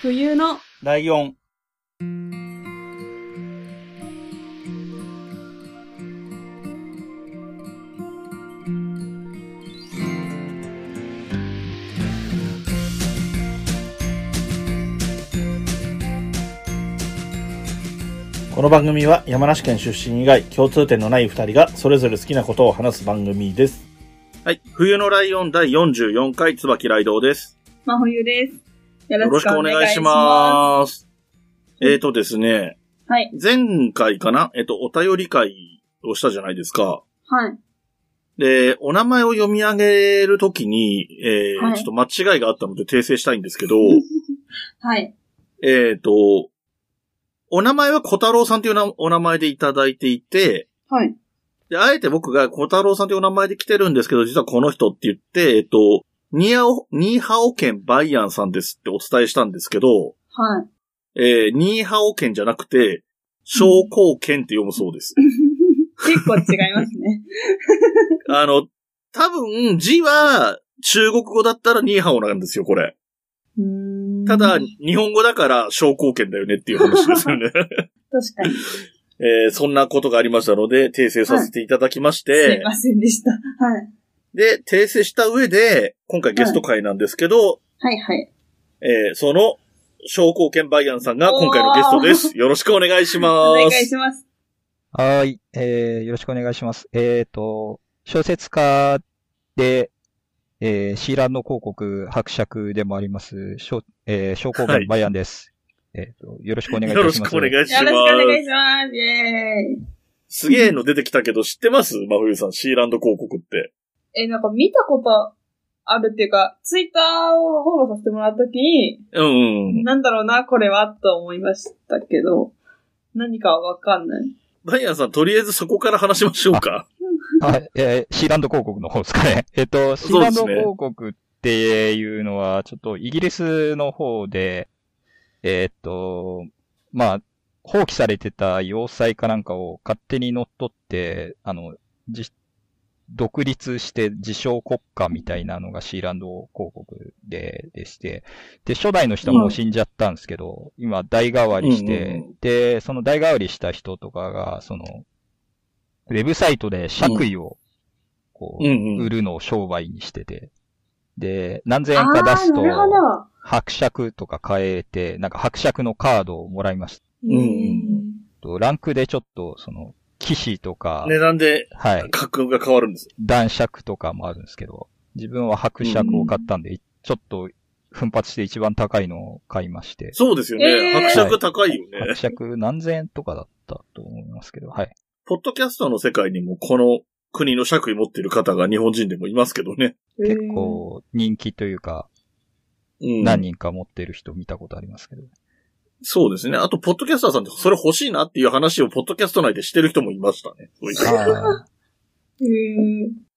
冬のライオン。この番組は山梨県出身以外共通点のない二人がそれぞれ好きなことを話す番組です。はい。冬のライオン第44回椿ライドウです。真冬です。よよろしくお願いしす。ます。えーとですね、はい。前回かな？えっと、お便り会をしたじゃないですか。はい。で、お名前を読み上げるときに、えーはいちょっと間違いがあったので訂正したいんですけど、はい。えっと、お名前は小太郎さんというなお名前でいただいていて、はい。で、あえて僕が小太郎さんというお名前で来てるんですけど、実はこの人って言って、えっと、ニーハオ、ニーハオ県バイアンさんですってお伝えしたんですけど、はい。えー、ニーハオ県じゃなくて、商工県って読むそうです。結構違いますね。あの、多分字は中国語だったらニーハオなんですよ、これ。うーんただ、確日本語だから商工県だよねっていう話ですよね。かに。えーそんなことがありましたので、訂正させていただきましすてい、ませんでした。はい。で、訂正した上で、今回ゲスト会なんですけど、はいはい。えーその、商工県バイアンさんが今回のゲストです。よろしくお願いします。お願いします。はーい。えー、よろしくお願いします。えっ、と、小説家で、えー、シーランド広告伯爵でもあります、小、えー、商工はバイアンです。えっ、と、よろしくお願いいたします。よろしくお願いしまよろしくお願いす。します。イェーイ。すげえの出てきたけど知ってます？真冬さん、シーランド広告って。え、なんか見たことあるっていうか、ツイッターをフォローさせてもらった時に、うんうん。なんだろうな、これは、と思いましたけど、何かはわかんない？バイアンさん、とりあえずそこから話しましょうか。はい、えー、シーランド広告の方ですかね。えっ、と、シーランド広告っていうのは、ちょっとイギリスの方で、えっ、と、まあ、放棄されてた要塞かなんかを勝手に乗っ取って、あの、じ独立して自称国家みたいなのがシーランド広告で、でして、で、初代の人はもう死んじゃったんですけど、今代替わりして、うんうんで、その代替わりした人とかが、その、ウェブサイトで爵位を、こう、うんうん。売るのを商売にしてて、で、何千円か出すと。伯爵とか買えて、なんか伯爵のカードをもらいました。んとランクでちょっと、その、騎士とか、値段ではい、格が変わるんです。男爵とかもあるんですけど、自分は伯爵を買ったんで、ちょっと奮発して一番高いのを買いまして、そうですよね。えー伯爵高いよね。伯爵何千円とかだったと思いますけど、はい。ポッドキャストの世界にもこの国の爵位持ってる方が日本人でもいますけどね。結構人気というか、うん、何人か持ってる人見たことありますけど。そうですね。あと、ポッドキャスターさんってそれ欲しいなっていう話をポッドキャスト内でしてる人もいましたね。そういう人あへー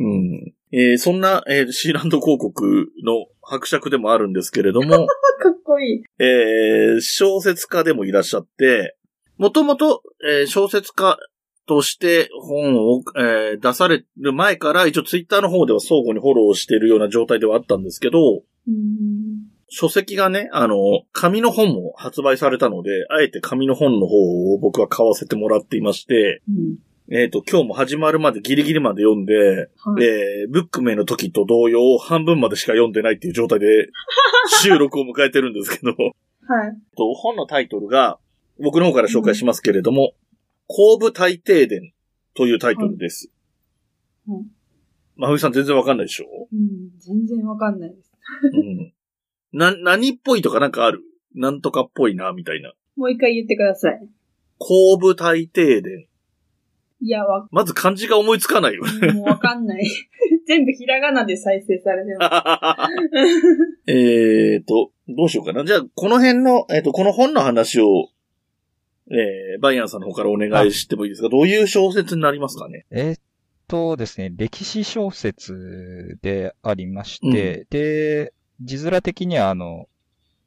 うん。えーそんな、えーシーランド広告の伯爵でもあるんですけれども、かっこいい。えー小説家でもいらっしゃって、もともと、えー小説家として本を、えー出される前から、一応ツイッターの方では相互にフォローしているような状態ではあったんですけど、うん。書籍がね、あの、紙の本も発売されたので、あえて紙の本の方を僕は買わせてもらっていまして、うん。えっ、と、今日も始まるまでギリギリまで読んで、はい。えーブックメイの時と同様、半分までしか読んでないっていう状態で 収録を迎えてるんですけど、はい。と本のタイトルが、僕の方から紹介しますけれども、後部大停電というタイトルです。はいうんまふみさん全然わかんないでしょ？うん。全然わかんないです。うん。な、何っぽいとかなんかある？なんとかっぽいな、みたいな。もう一回言ってください。後部大停電。いや、わ、まず漢字が思いつかないよね。もうわかんない。全部ひらがなで再生されてます。えーと、どうしようかな。じゃあ、この辺の、えっ、と、この本の話を、えー、バイアンさんの方からお願いしてもいいですか？どういう小説になりますかね？えーっとですね、歴史小説でありまして、で、字面的にはあの、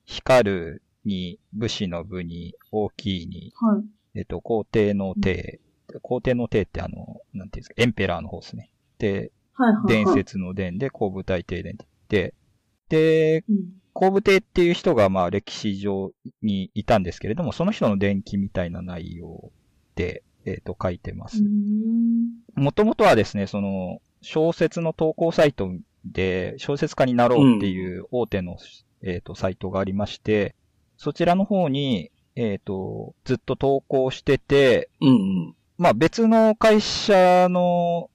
光るに、武士の武に、大きいに、はい。えっと、皇帝の帝、皇帝の帝ってあの、なんていうんですか、エンペラーの方ですね。で、はいはい、はい。伝説の伝で、後部大帝伝って言って、で、うん。後部邸っていう人がまあ歴史上にいたんですけれども、その人の伝記みたいな内容で、えっ、と、書いてます。もともとはですね、その、小説の投稿サイトで、小説家になろうっていう大手の、うん、えっ、と、サイトがありまして、そちらの方に、えっ、と、ずっと投稿してて、うんうん、まあ別の会社の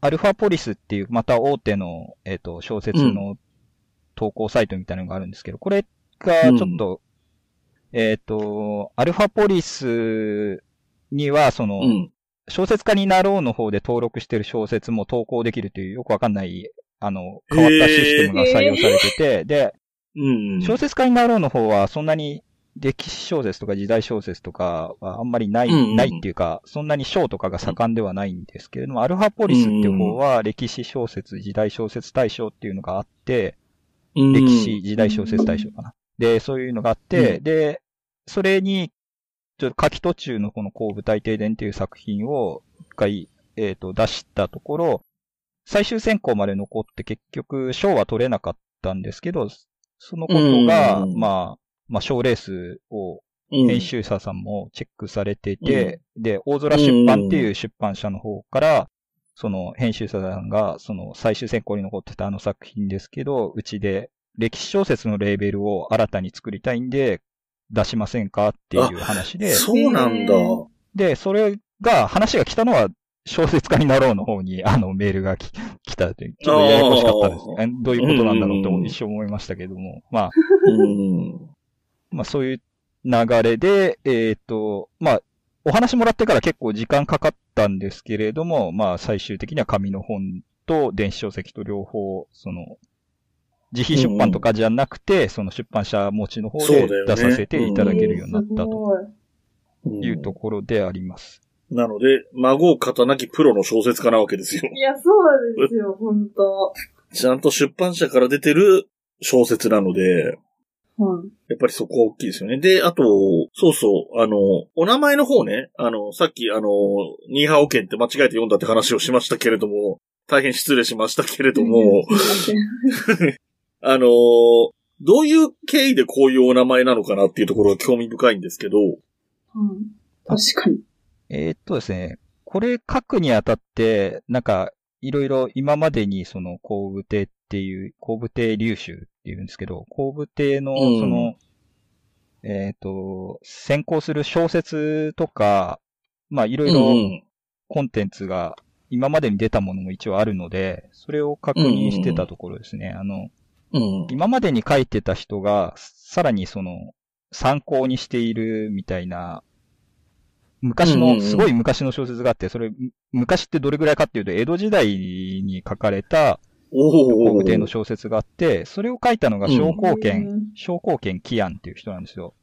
アルファポリスっていう、また大手の、えっ、と、小説の投稿サイトみたいなのがあるんですけど、これがちょっと、うん、えっ、ー、と、アルファポリスには、その、うん、小説家になろうの方で登録してる小説も投稿できるというよくわかんない、あの、変わったシステムが採用されてて、で、うん、小説家になろうの方はそんなに歴史小説とか時代小説とかはあんまりない、うんうん、ないっていうか、そんなに章とかが盛んではないんですけれども、アルファポリスっていう方は歴史小説、時代小説大賞っていうのがあって、歴史、時代小説大賞かな。で、そういうのがあって、うん、で、それに、ちょっと書き途中のこの後部大停電っていう作品を一回、えっ、ー、と、出したところ、最終選考まで残って結局賞は取れなかったんですけど、そのことが、うん、まあ、まあ、賞レースを編集者さんもチェックされてて、うん、で、大空出版っていう出版社の方から、その編集者さんが、その最終選考に残ってたあの作品ですけど、うちで歴史小説のレーベルを新たに作りたいんで、出しませんかっていう話で。そうなんだ。で、それが、話が来たのは、小説家になろうの方に、あの、メールが来たって、ちょっとややこしかったですね。どういうことなんだろうと一生思いましたけども。まあ、まあそういう流れで、えっ、ー、と、まあ、お話もらってから結構時間かかったんですけれども、まあ最終的には紙の本と電子書籍と両方、その、自費出版とかじゃなくて、うん、その出版社持ちの方で出させていただけるようになったというところであります。なので、孫を勝たなきプロの小説家なわけですよ。いや、そうですよ、本当ちゃんと出版社から出てる小説なので、はい。やっぱりそこは大きいですよね。で、あと、そうそう、あの、お名前の方ね、あの、さっき、あの、ニーハオ県って間違えて読んだって話をしましたけれども、大変失礼しましたけれども、あのー、どういう経緯でこういうお名前なのかなっていうところが興味深いんですけど。うん。確かに。えー、っとですね、これ書くにあたって、なんか、いろいろ今までにその後部亭っていう、後部亭流集っていうんですけど、後部亭のその、うん、えっ、と、先行する小説とか、まあいろいろコンテンツが今までに出たものも一応あるので、それを確認してたところですね。あの、うん、今までに書いてた人が、さらにその、参考にしているみたいな、昔の、すごい昔の小説があって、それ、昔ってどれぐらいかっていうと、江戸時代に書かれた、工部亭の小説があって、それを書いたのが商工権、商工権キアンっていう人なんですよ。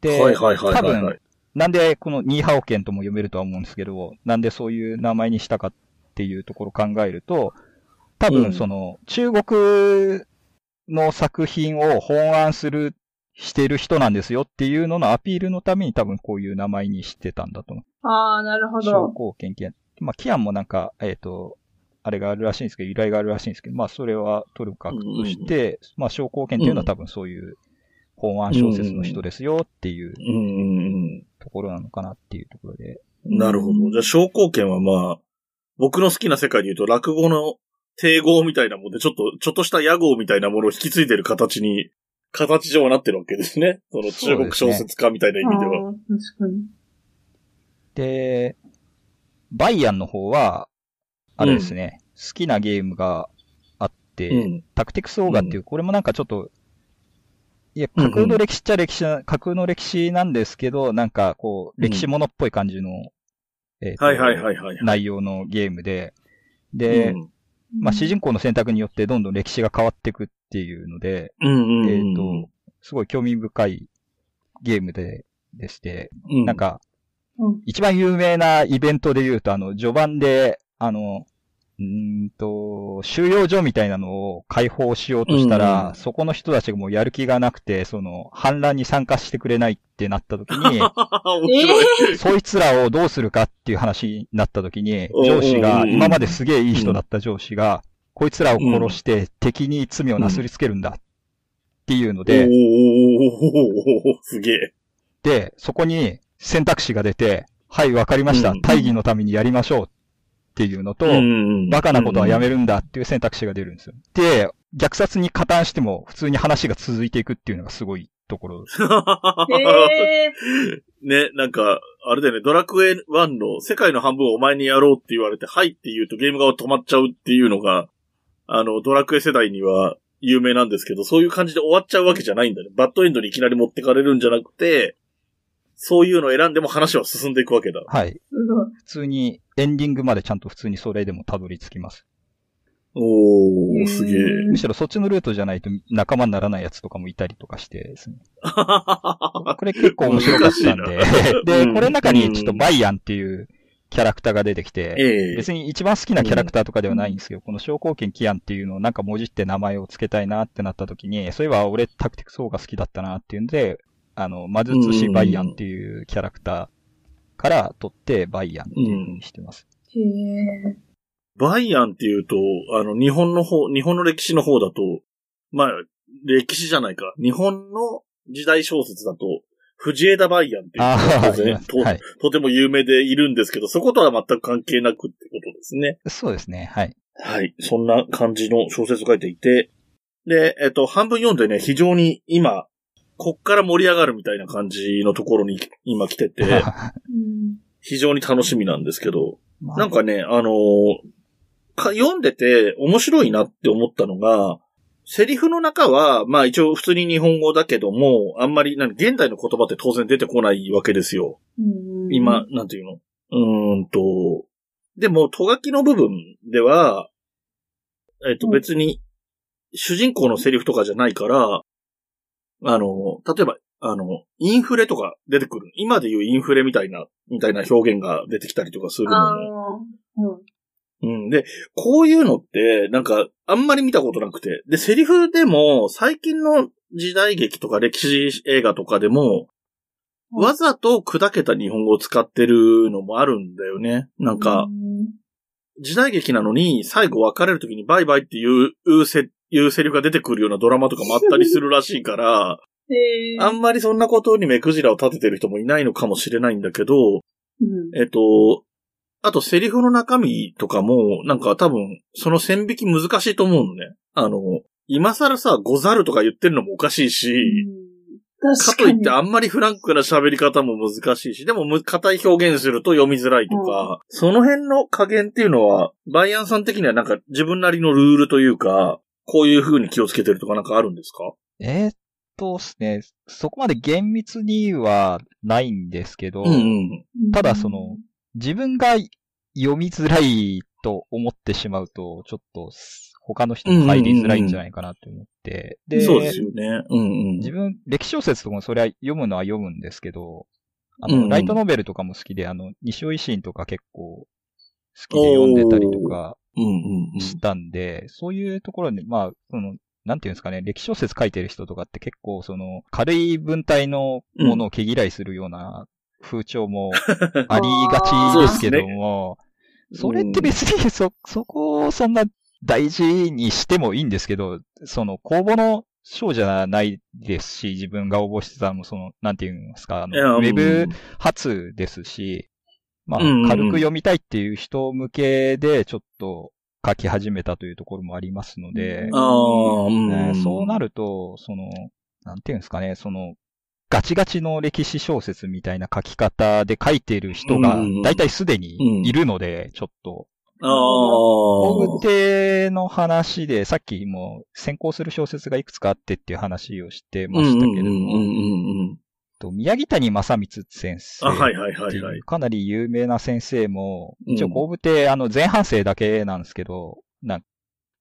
で、多分、なんでこのニーハオ県とも読めるとは思うんですけど、なんでそういう名前にしたかっていうところを考えると、多分その、中国の作品を本案する、してる人なんですよっていうののアピールのために多分こういう名前にしてたんだと思う。ああ、なるほど。商工研究。まあ、キアンもなんか、えっ、ー、と、あれがあるらしいんですけど、由来があるらしいんですけど、まあ、それは取る格として、うんうん、まあ、商工研っていうのは多分そういう本案小説の人ですよっていうところなのかなっていうところで。なるほど。じゃあ、商工研はまあ、僕の好きな世界で言うと、落語の帝号みたいなもんで、ちょっと、ちょっとした屋号みたいなものを引き継いでる形に、形上はなってるわけですね。その中国小説家みたいな意味では。で、ね、確かに。で、バイアンの方は、あれですね、うん、好きなゲームがあって、うん、タクティクスオーガっていう、これもなんかちょっと、いや、架空の歴史っちゃ歴史、架空の歴史なんですけど、なんかこう、歴史ものっぽい感じの、えはいはいはいはい。内容のゲームで、で、まあ、主人公の選択によってどんどん歴史が変わっていくっていうので、うんうん、えっ、ー、と、すごい興味深いゲームで、でして、うん、なんか、一番有名なイベントで言うと、あの、序盤で、あの、うんと、収容所みたいなのを解放しようとしたら、うん、そこの人たちがもうやる気がなくて、その、反乱に参加してくれないってなった時に、そいつらをどうするかっていう話になった時に、上司が、今まですげえいい人だった上司が、こいつらを殺して敵に罪をなすりつけるんだっっていうので、おー、すげえ。で、そこに選択肢が出て、はい、わかりました、うん大義のためにやりましょうっていうのと、うんバカなことはやめるんだっていう選択肢が出るんですよ。で、虐殺に加担しても普通に話が続いていくっていうのがすごいところ。へえ。ね、なんか、あれだよね、ドラクエ1の世界の半分をお前にやろうって言われて、はいって言うとゲームが止まっちゃうっていうのが、あの、ドラクエ世代には有名なんですけど、そういう感じで終わっちゃうわけじゃないんだね。バッドエンドにいきなり持ってかれるんじゃなくて、そういうのを選んでも話は進んでいくわけだ。はい。普通にエンディングまでちゃんと普通にそれでもたどり着きます。おー、すげえ。むしろそっちのルートじゃないと仲間にならないやつとかもいたりとかしてですね。これ結構面白かったんで。で、うんこれの中にちょっとバイアンっていうキャラクターが出てきて、ええ別に一番好きなキャラクターとかではないんですけど、この昇降権キアンっていうのをなんか文字って名前を付けたいなってなった時に、そういえば俺タクティクス4が好きだったなっていうんで、あの、魔術師バイアンっていうキャラクターから取ってバイアンっていう風にしてます。へえ。バイアンっていうと、あの、日本の方、日本の歴史の方だと、まあ、歴史じゃないか。日本の時代小説だと、藤枝バイアンっていうとはい。とても有名でいるんですけど、そことは全く関係なくってことですね。そうですね、はい。はい。そんな感じの小説を書いていて、で、えっと、半分読んでね、非常に今、こっから盛り上がるみたいな感じのところに今来てて、うん。非常に楽しみなんですけど、まあなんかね、あのーか読んでて面白いなって思ったのが、セリフの中は、まあ一応普通に日本語だけども、あんまり、なん現代の言葉って当然出てこないわけですよ。うん今、、なんていうの？うーんと、でも、とがきの部分では、えっとうん別に、主人公のセリフとかじゃないから、あの、例えば、あの、インフレとか出てくる。今で言うインフレみたいな、みたいな表現が出てきたりとかするあのね。あ。うん。うん。で、こういうのって、なんか、あんまり見たことなくて。で、セリフでも、最近の時代劇とか歴史映画とかでも、うんわざと砕けた日本語を使ってるのもあるんだよね。なんかう、ん時代劇なのに、最後別れる時にバイバイっていうせ、いうセリフが出てくるようなドラマとかもあったりするらしいから。あんまりそんなことに目くじらを立ててる人もいないのかもしれないんだけど、うん。えっと、あとセリフの中身とかも、なんか多分、その線引き難しいと思うのね。あの、今更さ、ござるとか言ってるのもおかしいし、か確かに。といってあんまりフランクな喋り方も難しいし、でもむ硬い表現すると読みづらいとか、その辺の加減っていうのは、バイアンさん的にはなんか自分なりのルールというか、こういう風に気をつけてるとかなんかあるんですか？えーっとですね、そこまで厳密にはないんですけど、うんうん。ただその、自分が読みづらいと思ってしまうと、ちょっと他の人も入りづらいんじゃないかなと思って。で、そうですよね。うんうん。自分、歴史小説とかもそれは読むのは読むんですけど、あの、うんうんライトノベルとかも好きで、あの、西尾維新とか結構好きで読んでたりとかうんうんうん。したんで、そういうところで、まあ、その、なんていうんですかね、歴史小説書いてる人とかって結構その、軽い文体のものを毛嫌いするような風潮も ありがちですけども、それって別にそ、そこをそんな大事にしてもいいんですけど、その公募の賞じゃないですし、自分が応募してたのもその、なんていうんですか、あの、ウェうん。ブ初ですし、まあ軽く読みたいっていう人向けでちょっと書き始めたというところもありますので、そうなると、その、なんていうんですかね、その、ガチガチの歴史小説みたいな書き方で書いている人がだいたいすでにいるので、ちょっと。ああ。大手の話で、さっきも先行する小説がいくつかあってっていう話をしてましたけれども、宮城谷正光先生あ、はいはいはいはいうかなり有名な先生も、うん一応後部亭、あの前半生だけなんですけど、なん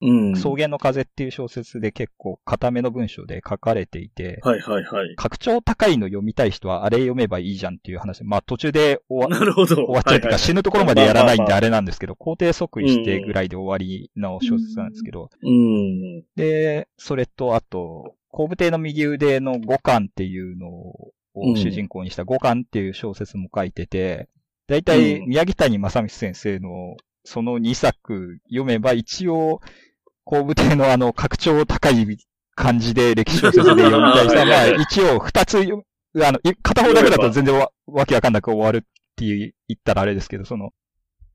うん。草原の風っていう小説で結構固めの文章で書かれていて、はいはいはい。格調高いの読みたい人はあれ読めばいいじゃんっていう話。まあ途中で終わなるほど。終わっちゃうというか死ぬところまでやらないんであれなんですけど、肯定即位してぐらいで終わりの小説なんですけど、うん。で、それとあと、後部亭の右腕の五巻っていうのをうん主人公にした五巻っていう小説も書いてて、だいたいうん宮城谷正光先生のその2作読めば一応、後部亭のあの格調高い感じで歴史小説で読みたい人は、まあ一応二つ、あの、片方だけだと全然わわけわかんなく終わるって言ったらあれですけど、その、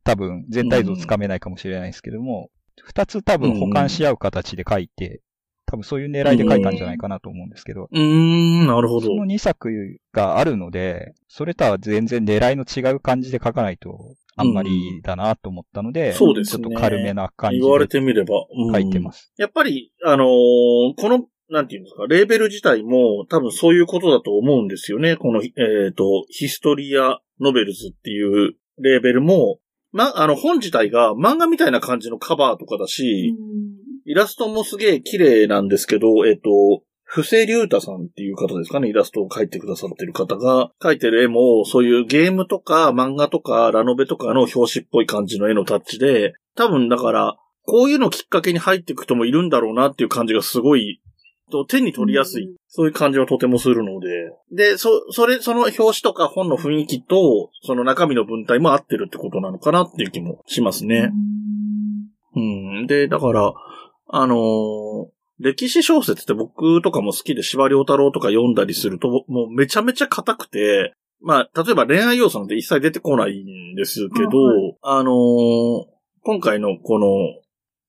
多分全体像つかめないかもしれないですけども、二つ多分補完し合う形で書いて、多分そういう狙いで書いたんじゃないかなと思うんですけど。うーん、なるほどそ。の2作があるので、それとは全然狙いの違う感じで書かないと、あんまりだなと思ったので、そうですねちょっと軽めな感じ言われでてみれば。うん書いてます。やっぱり、あのーこの、なんていうんですか、レーベル自体も多分そういうことだと思うんですよね。この、えっ、と、ヒストリアノベルズっていうレーベルも、ま、あの、本自体が漫画みたいな感じのカバーとかだし、イラストもすげえ綺麗なんですけど、えっ、と、布施隆太さんっていう方ですかね、イラストを描いてくださってる方が、描いてる絵も、そういうゲームとか漫画とかラノベとかの表紙っぽい感じの絵のタッチで、多分だから、こういうのきっかけに入っていく人もいるんだろうなっていう感じがすごい、と手に取りやすい、うんそういう感じはとてもするので。で、そ、それ、その表紙とか本の雰囲気と、その中身の文体も合ってるってことなのかなっていう気もしますね。うん。で、だから、あのー歴史小説って僕とかも好きで司馬遼太郎とか読んだりすると、もうめちゃめちゃ硬くて、まあ、例えば恋愛要素なんて一切出てこないんですけど、ああのー今回のこの、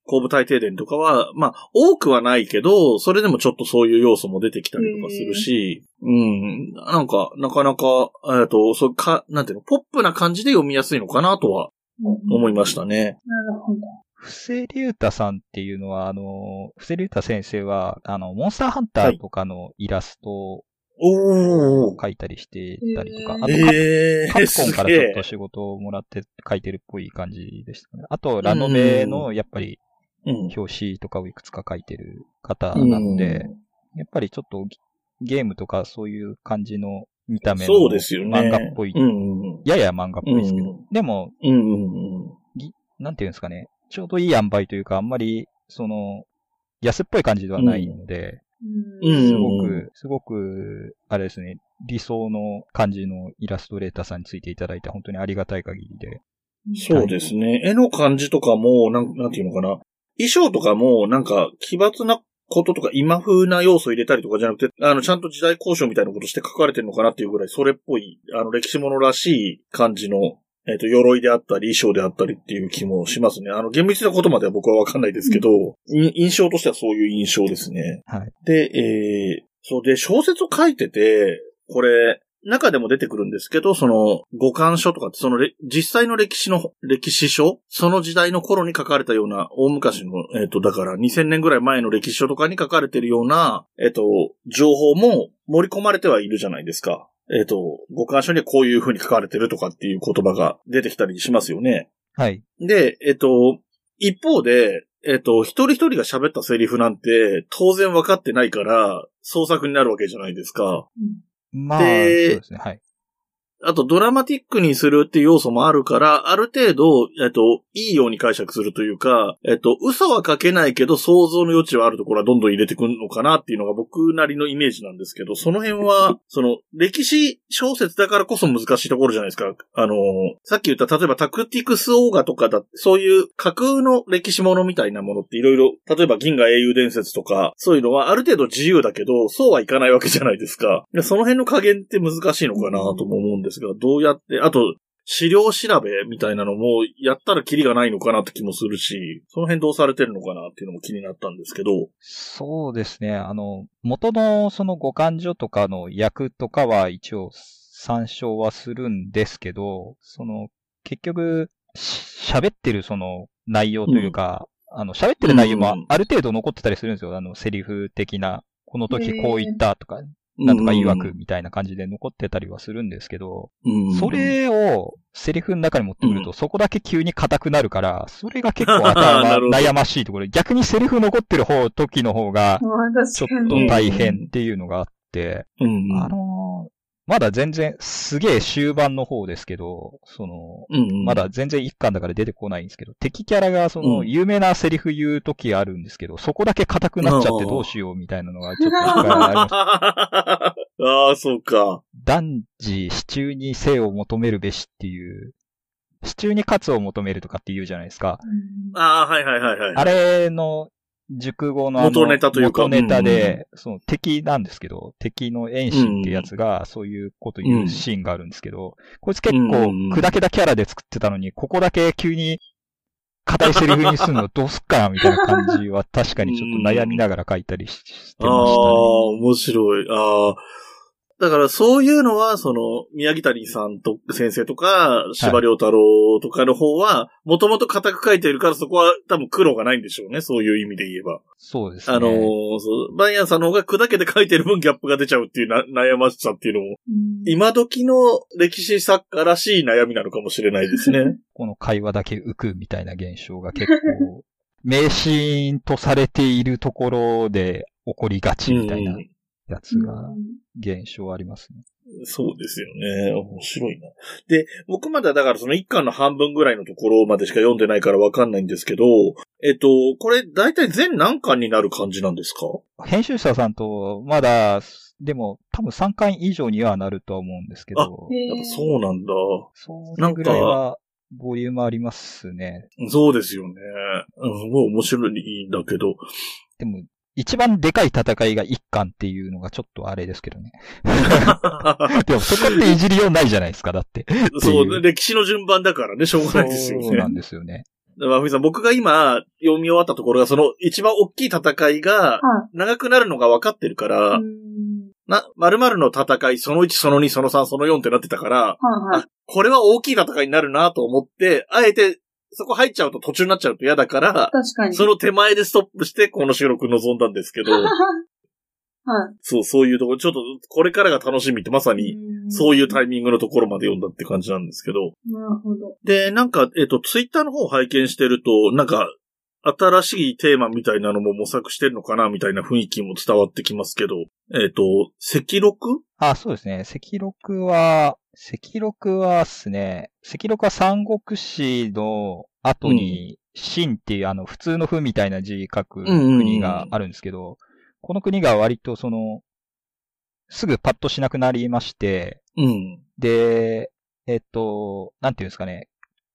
後部大停電とかは、まあ、多くはないけど、それでもちょっとそういう要素も出てきたりとかするし、うん、なんか、なかなか、えっと、そうか、なんていうの、ポップな感じで読みやすいのかなとは思いましたね。なるほど。布施隆太さんっていうのは、あの、布施隆太先生は、あの、モンスターハンターとかのイラストを。描いたりしてたりとか、あとえー、カプコンすからちょっと。仕事をもらって書いてるっぽい感じでしたね。あと、ラノベの、やっぱり、うん。表紙とかをいくつか書いてる方なので、やっぱりちょっとゲゲームとかそういう感じの見た目のそうですよね。漫画っぽい、うん。やや漫画っぽいですけど、うんでも、うんうんなんていうんですかね、ちょうどいい塩梅というか、あんまり、その、安っぽい感じではないので、うんすごく、すごく、あれですね、理想の感じのイラストレーターさんについていただいて本当にありがたい限りで。そうですね。絵の感じとかも、なん、なんていうのかな。衣装とかも、なんか、奇抜なこととか、今風な要素入れたりとかじゃなくて、あの、ちゃんと時代交渉みたいなことして書かれてるのかなっていうぐらい、それっぽい、あの、歴史ものらしい感じの、えっ、と、鎧であったり、衣装であったりっていう気もしますね。あの、厳密なことまでは僕はわかんないですけど、い印象としてはそういう印象ですね。はい。で、えー、そうで、小説を書いてて、これ、中でも出てくるんですけど、その、五感書とかって、そのれ、実際の歴史の、歴史書その時代の頃に書かれたような、大昔の、えっ、と、だから2000年ぐらい前の歴史書とかに書かれてるような、えっ、と、情報も盛り込まれてはいるじゃないですか。えっ、と、五感書にはこういう風に書かれてるとかっていう言葉が出てきたりしますよね。はい。で、えっと、一方で、えっと、一人一人が喋ったセリフなんて、当然分かってないから、創作になるわけじゃないですか。まあ、そうでですね、はい。あと、ドラマティックにするっていう要素もあるから、ある程度、えっと、いいように解釈するというか、えっと、嘘は書けないけど、想像の余地はあるところはどんどん入れてくるのかなっていうのが僕なりのイメージなんですけど、その辺は、その、歴史小説だからこそ難しいところじゃないですか。あの、さっき言った、例えばタクティクスオーガとかだ、そういう架空の歴史ものみたいなものっていろいろ、例えば銀河英雄伝説とか、そういうのはある程度自由だけど、そうはいかないわけじゃないですか。でその辺の加減って難しいのかなとも思うんですが、どうやって、あと、資料調べみたいなのも、やったらキリがないのかなって気もするし、その辺どうされてるのかなっていうのも気になったんですけど。そうですね。あの、元のその五感所とかの役とかは一応参照はするんですけど、その、結局、し喋ってるその内容というか、あの、喋ってる内容もうんある程度残ってたりするんですよ。あの、セリフ的な、この時こう言ったとか、ななんとか曰くみたいな感じで残ってたりはするんですけど、そ、れをセリフの中に持ってくると、うん。そこだけ急に硬くなるから、それが結構 悩ましいところ。で、逆にセリフ残ってる方、時の方が、まあ、ちょ。っと大変っていうのがあって、うん、あのーまだ全然、すげえ終盤の方ですけど、その、うん、まだ全然一巻だから出てこないんですけど、敵キャラがその、うん有名なセリフ言う時あるんですけど、そこだけ硬くなっちゃってどうしようみたいなのがちょっと一回ありました。ああ、そうか。男児、支柱に生を求めるべしっていう、支柱に勝を求めるとかって言うじゃないですか。うんああ、はいはいはいはい。あれの熟語の元ネタというか元ネタで、その敵なんですけど、敵の遠心ってやつが、そういうこと言うシーンがあるんですけど、こいつ結構うん砕けたキャラで作ってたのに、ここだけ急に硬いセリフにするの どうすっかなみたいな感じは確かにちょっと悩みながら書いたりししてああましたね。ー、面白い。ああ。だからそういうのは、その、宮城谷さんと、先生とか、司馬遼太郎とかの方は、もともと固く書いてるから、そこは多分苦労がないんでしょうね。そういう意味で言えば。そうですね。あのーそう、バイアンさんの方が砕けて書いてる分ギャップが出ちゃうっていうな悩ましさっていうのも、うん今時の歴史作家らしい悩みなのかもしれないですね。この会話だけ浮くみたいな現象が結構、迷信とされているところで起こりがちみたいなうんやつが、現象ありますね。そうですよね。面白いな。で、僕まだだからその一巻の半分ぐらいのところまでしか読んでないからわかんないんですけど、えっと、これ大体全何巻になる感じなんですか？編集者さんと、まだ、でも、多分3巻以上にはなるとは思うんですけど、やっぱそうなんだ。それぐらいは、ボリュームありますね。そうですよね。うん、すごい面白いんだけど。でも、一番でかい戦いが1巻っていうのがちょっとあれですけどね。でも、そこっていじりようないじゃないですか、だって。そう、歴史の順番だからね、しょうがないですよね。そうなんですよね。まあ、ふみさん、僕が今読み終わったところが、その一番大きい戦いがは長くなるのが分かってるから、い。うんな、〇〇の戦い、その1、その2、その3、その4ってなってたから、はいはいあ。、これは大きい戦いになるなと思って、あえて、そこ入っちゃうと途中になっちゃうと嫌だから、確かに。その手前でストップして、この収録臨んだんですけど、はい。そう、そういうところ、ちょっと、これからが楽しみってまさに、そういうタイミングのところまで読んだって感じなんですけど。なるほど。で、なんか、えっ、と、ツイッターの方を拝見してると、なんか、新しいテーマみたいなのも模索してるのかなみたいな雰囲気も伝わってきますけど、えっ、と、赤録あ、そうですね。赤録は、赤録はですね、赤録は三国志の後に、秦っていうあの、普通の譜みたいな字書く国があるんですけど、この国が割とその、すぐパッとしなくなりまして、うん。で、えっと、なんていうんですかね、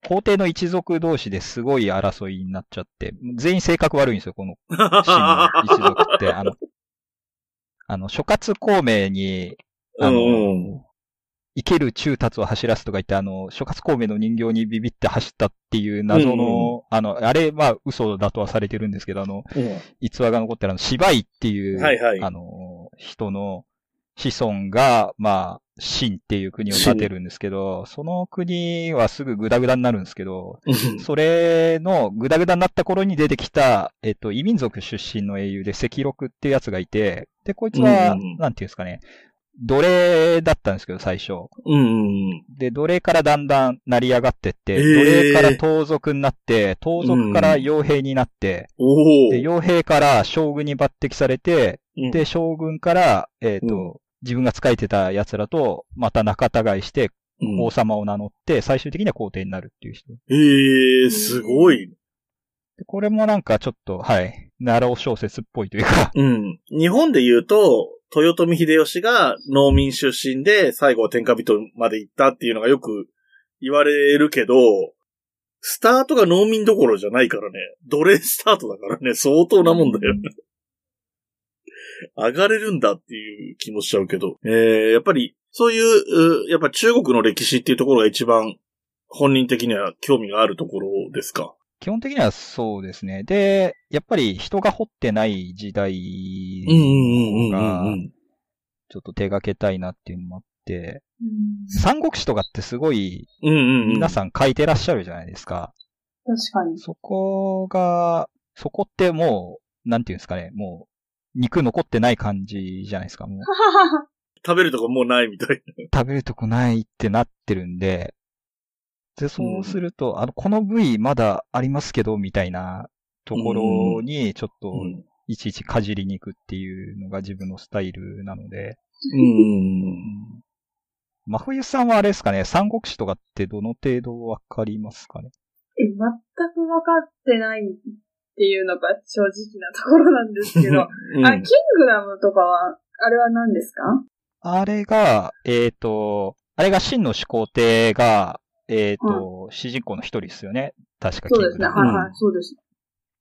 皇帝の一族同士ですごい争いになっちゃって、全員性格悪いんですよ、この 秦の一族って。あの、あの、諸葛孔明に、あの、うん生ける中達を走らすとか言って、あの、諸葛孔明の人形にビビって走ったっていう謎の、あの、あれ、まあ、嘘だとはされてるんですけど、あの、うん。逸話が残ってるあの、芝居っていう、はいはい。あの、人の子孫が、まあ、秦っていう国を建てるんですけど、その国はすぐグダグダになるんですけど、それのグダグダになった頃に出てきた、えっと、異民族出身の英雄で赤禄っていうやつがいて、で、こいつは、うんなんていうんですかね、奴隷だったんですけど、最初。うん。で、奴隷からだんだん成り上がってって、へー。奴隷から盗賊になって、盗賊から傭兵になって、おお。で、傭兵から将軍に抜擢されて、うん。で、将軍から、えっ、と、うん自分が仕えてた奴らと、また仲違いして、うん王様を名乗って、最終的には皇帝になるっていう人。ええー、すごい。でこれもなんかちょっと、はい、奈良小説っぽいというか、うん。日本で言うと、豊臣秀吉が農民出身で最後は天下人まで行ったっていうのがよく言われるけど、スタートが農民どころじゃないからね。奴隷スタートだからね、相当なもんだよね。上がれるんだっていう気もしちゃうけど。えー、やっぱり、そういう、うやっぱ中国の歴史っていうところが一番本人的には興味があるところですか？基本的にはそうですね。で、やっぱり人が掘ってない時代が、ちょっと手掛けたいなっていうのもあって、うん三国志とかってすごいうんうんうん。皆さん書いてらっしゃるじゃないですか。確かに。そこが、そこってもう、なんていうんですかね、もう、肉残ってない感じじゃないですか。もう、食べるとこもうないみたい食べるとこないってなってるんで、で、そうすると、あの、この部位まだありますけど、みたいなところに、ちょっと、な。いちいちかじりに行くっていうのが自分のスタイルなので、うん。真冬さんはあれですかね、三国志とかってどの程度わかりますかね？え、全く分かってないっていうのが正直なところなんですけど、あ、キングダムとかは、あれは何ですか？あれが、えっ、と、あれが真の始皇帝が、えっ、と、主人公の一人ですよね。確かキそうですね。はいはい、そうです。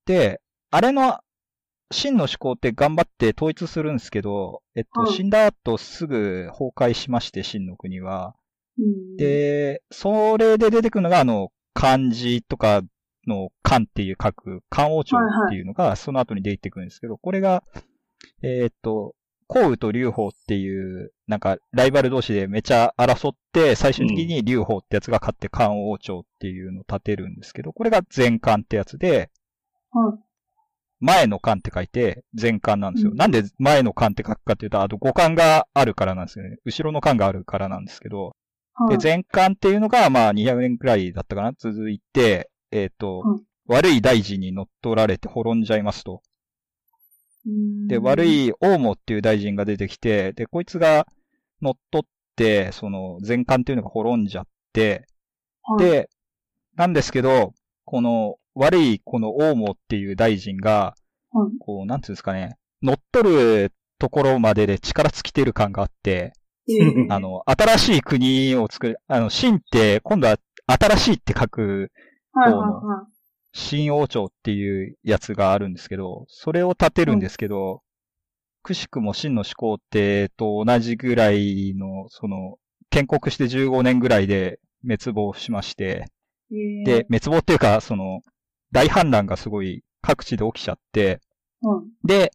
で、あれの真の思考って頑張って統一するんですけど、えっと、はい。死んだ後すぐ崩壊しまして、真の国は。うん、で、それで出てくるのが、あの、漢字とかの漢っていう書く、漢王朝っていうのが、その後に出てくるんですけど、これが、えーっと、項羽と劉邦っていう、なんか、ライバル同士でめちゃ争って、最終的に劉邦ってやつが勝って漢王朝っていうのを立てるんですけど、これが前漢ってやつで、はい。前の漢って書いて前漢なんですよ。うん。なんで前の漢って書くかっていうと、あと五漢があるからなんですよね。後ろの漢があるからなんですけど、はい。で、前漢っていうのが、まあ、200年くらいだったかな続いて、えっ、と、うん。悪い大臣に乗っ取られて滅んじゃいますと。うん。で、悪、い王母っていう大臣が出てきて、で、こいつが乗っ取って、その、前漢っていうのが滅んじゃって、はい、で、なんですけど、この、悪いこの王母っていう大臣が、はい。こう、なんていうんですかね、乗っ取るところまでで力尽きてる感があって、えーあの、新しい国を作る、あの、秦って、今度は新しいって書く、新王朝っていうやつがあるんですけど、それを立てるんですけど、くしくも秦の始皇帝と同じぐらいの、その、建国して15年ぐらいで滅亡しまして、で、、滅亡っていうか、その、大反乱がすごい各地で起きちゃって、うんで、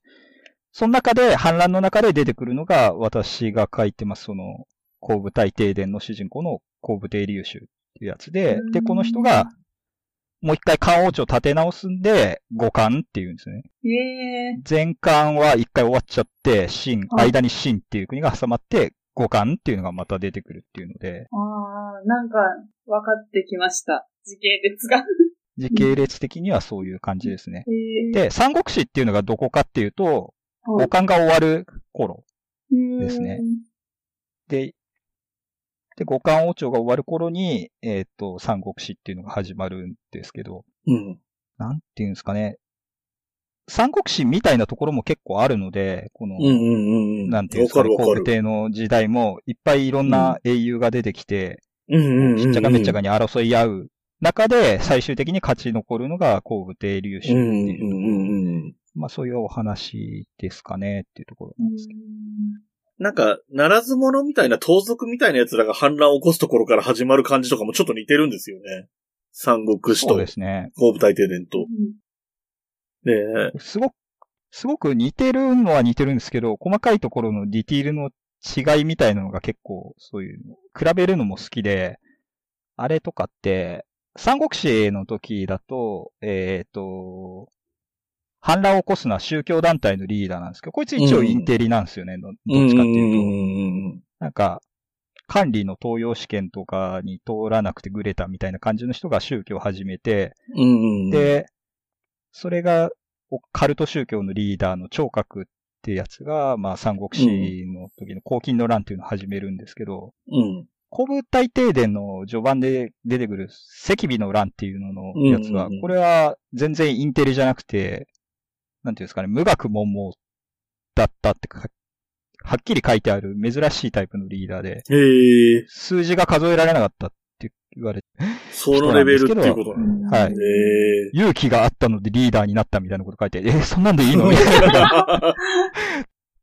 その中で、反乱の中で出てくるのが、私が書いてます、その、後部大停電の主人公の後部帝流衆っていうやつでうん、で、この人が、もう一回漢王朝立て直すんで、五漢っていうんですね。ええ前漢は一回終わっちゃって、秦、はい間に秦っていう国が挟まって、五漢っていうのがまた出てくるっていうので、ああ、なんか、分かってきました。時系列が。時系列的にはそういう感じですね。ええで、三国志っていうのがどこかっていうと、はい五漢が終わる頃うんですね。で、で、五漢王朝が終わる頃に、えっ、と、三国志っていうのが始まるんですけど、うん。なんていうんですかね。三国志みたいなところも結構あるので、この、うんうんうんうん。なんていうんですかね、わかるわかる。皇武帝の時代もいっぱいいろんな英雄が出てきて、うんうんうんうん。しっちゃかめっちゃかに争い合う中で、最終的に勝ち残るのが皇武帝流衆ってうんうんいう、うんうん。まあそういうお話ですかねっていうところうなんですけど。んなんか、ならず者みたいな盗賊みたいな奴らが反乱を起こすところから始まる感じとかもちょっと似てるんですよね。三国志そうとですね。後部大停電と。ねえ。すごく、すごく似てるのは似てるんですけど、細かいところのディティールの違いみたいなのが結構、そういうの、比べるのも好きで、あれとかって、三国志の時だと、えっ、と、反乱を起こすのは宗教団体のリーダーなんですけど、こいつ一応インテリなんですよね、どどっちかっていうと。うんなんか、管理の登用試験とかに通らなくてグレたみたいな感じの人が宗教を始めて。で、それが、おカルト宗教のリーダーの聴覚ってやつが、まあ、三国志の時の黄金の乱っていうのを始めるんですけど、うん。古武大停電の序盤で出てくる赤尾の乱っていうののやつは、これは全然インテリじゃなくて、なんていうんですかね、無学門盲だったってか、はっきり書いてある珍しいタイプのリーダーで、へえ、数字が数えられなかったって言われて、そのレベルっていうことなのはいへえ。勇気があったのでリーダーになったみたいなこと書いて、えーそんなんでいいの？みたいな。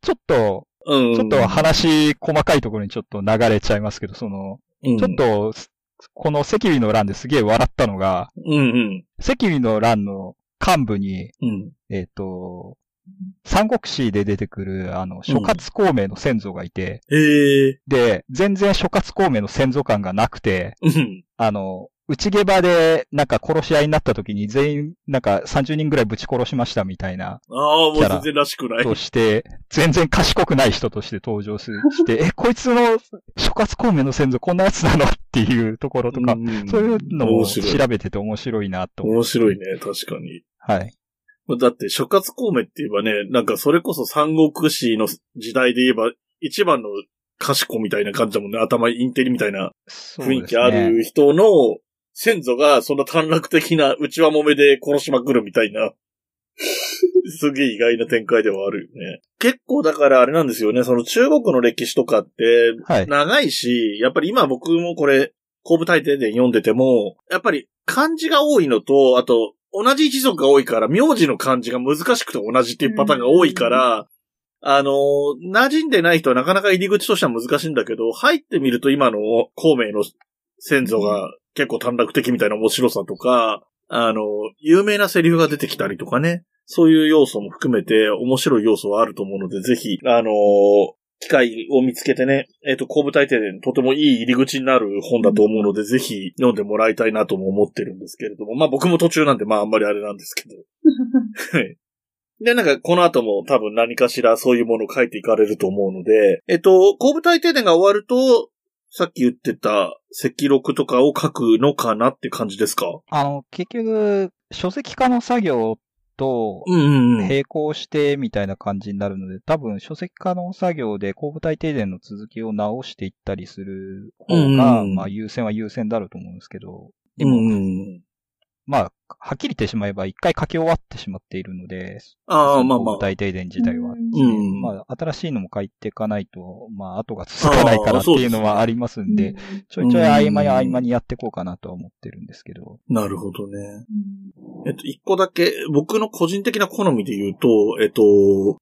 ちょっと、うん。ちょっと話、細かいところにちょっと流れちゃいますけど、その、うん、ちょっと、この赤尾の乱ですげえ笑ったのが、うんうん。赤尾の乱の幹部に、うん。えっ、と、三国志で出てくる、あの、諸葛孔明の先祖がいて、へえ。で、全然諸葛孔明の先祖感がなくて、うん。あの、内下場で、なんか殺し合いになった時に全員、なんか30人ぐらいぶち殺しましたみたいな、ああ、もう全然らしくない。として、全然賢くない人として登場するして、え、こいつの諸葛孔明の先祖こんなやつなのっていうところとか、んそういうのを調べてて面白いなと。面白いね、確かに。はい。だって、諸葛孔明って言えばね、なんかそれこそ三国志の時代で言えば、一番の賢みたいな感じだもんね。頭インテリみたいな雰囲気ある人の先祖がそんな短絡的な内輪もめで殺しまくるみたいな。すげえ意外な展開ではあるよね。結構だからあれなんですよね、その中国の歴史とかってはい。長いし、やっぱり今僕もこれ、後部大帝で読んでても、やっぱり漢字が多いのと、あと、同じ一族が多いから、名字の漢字が難しくて同じっていうパターンが多いから、あの、馴染んでない人はなかなか入り口としては難しいんだけど、入ってみると今の孔明の先祖が結構短絡的みたいな面白さとか、あの、有名なセリフが出てきたりとかね、そういう要素も含めて面白い要素はあると思うので、ぜひ、あの機会を見つけてね、えっ、と、後部大帝伝とてもいい入り口になる本だと思うので、ぜひ読んでもらいたいなとも思ってるんですけれども、まあ僕も途中なんで、まああんまりあれなんですけど。で、なんか、この後も多分何かしらそういうものを書いていかれると思うので、えっと、後部大帝伝が終わると、さっき言ってた赤録とかを書くのかなって感じですか？あの、結局、書籍化の作業とうんうんうん。並行してみたいな感じになるので、多分書籍化の作業で後部体停電の続きを直していったりする方が、うんまあ優先は優先だろうと思うんですけど、でも、うんうん。まあ、はっきり言ってしまえば一回書き終わってしまっているので、ああ、まあまあ後部。体停電自体は。うんまあ、新しいのも書いていかないと、まあ、後が続かないからっていうのはありますんで、ちょいちょい合間に合間にやっていこうかなとは思ってるんですけど。なるほどね。うんえっと、一個だけ、僕の個人的な好みで言うと、えっと、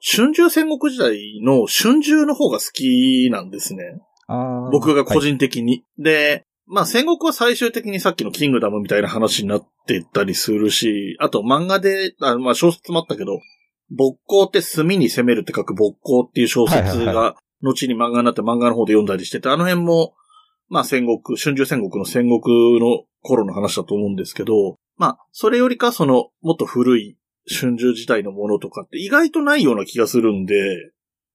春秋戦国時代の春秋の方が好きなんですね。僕が個人的に。で、まあ戦国は最終的にさっきのキングダムみたいな話になってったりするし、あと漫画で、あまあ小説もあったけど、勃興って墨に攻めるって書く勃興っていう小説が、後に漫画になって漫画の方で読んだりしてて、あの辺も、まあ戦国、春秋戦国の戦国の頃の話だと思うんですけど、まあ、それよりかその、もっと古い春秋時代のものとかって意外とないような気がするんで、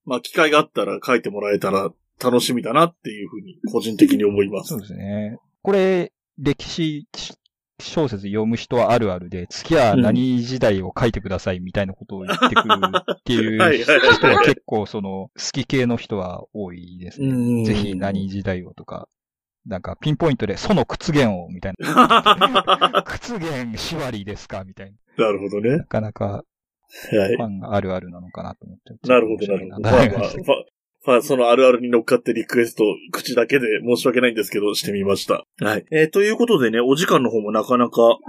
まあ機会があったら書いてもらえたら楽しみだなっていうふうに個人的に思いますそう。ですね。これ、歴史小説読む人はあるあるで、次は何時代を書いてくださいみたいなことを言ってくるっていう人は結構その、好き系の人は多いですね。うんぜひ何時代をとか、なんかピンポイントで、その屈原をみたいな。な屈原縛りですかみたいな。るほどねな。かなかはいフ。ァンがあるあるなのかなと思って。なるほど、なるほど。まあまあ、まあ、まあ、そのあるあるに乗っかってリクエスト、口だけで申し訳ないんですけど、してみました。はい。えーということでね、お時間の方もなかなかはい。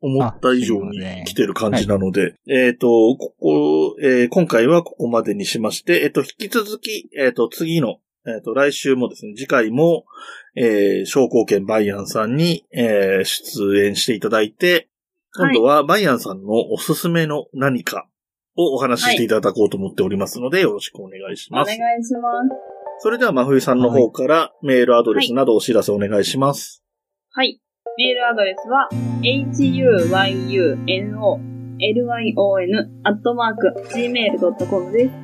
思った以上に来てる感じなので、えっ、と、ここ、えー今回はここまでにしまして、えっ、と、引き続き、えっ、と、次の、えっ、と、来週もですね、次回も、えー、商工券バイアンさんに、えー出演していただいて、今度はバイアンさんのおすすめの何かをお話ししていただこうと思っておりますので、よろしくお願いしお願いますし。ます。それでは、真冬さんの方からメールアドレスなどお知らせお願いします。はい。メールアドレスは、huyunolion.gmail.com です。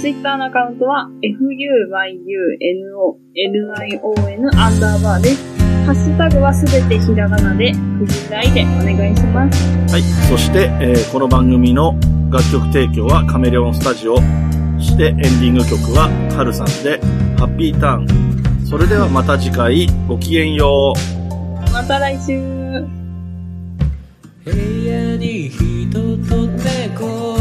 ツイッターのアカウントは、fuyunolion アンダーバーです。ハッシュタグはすべてひらがなで、藤井でお願いします。はい。そして、えーこの番組の楽曲提供はカメレオンスタジオ。そしてエンディング曲はハルさんでハッピーターン。それではまた次回ごきげんよう。また来週部屋に人と猫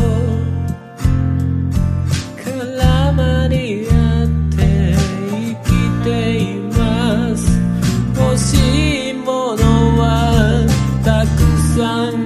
絡まり合って生きています欲しいものはたくさん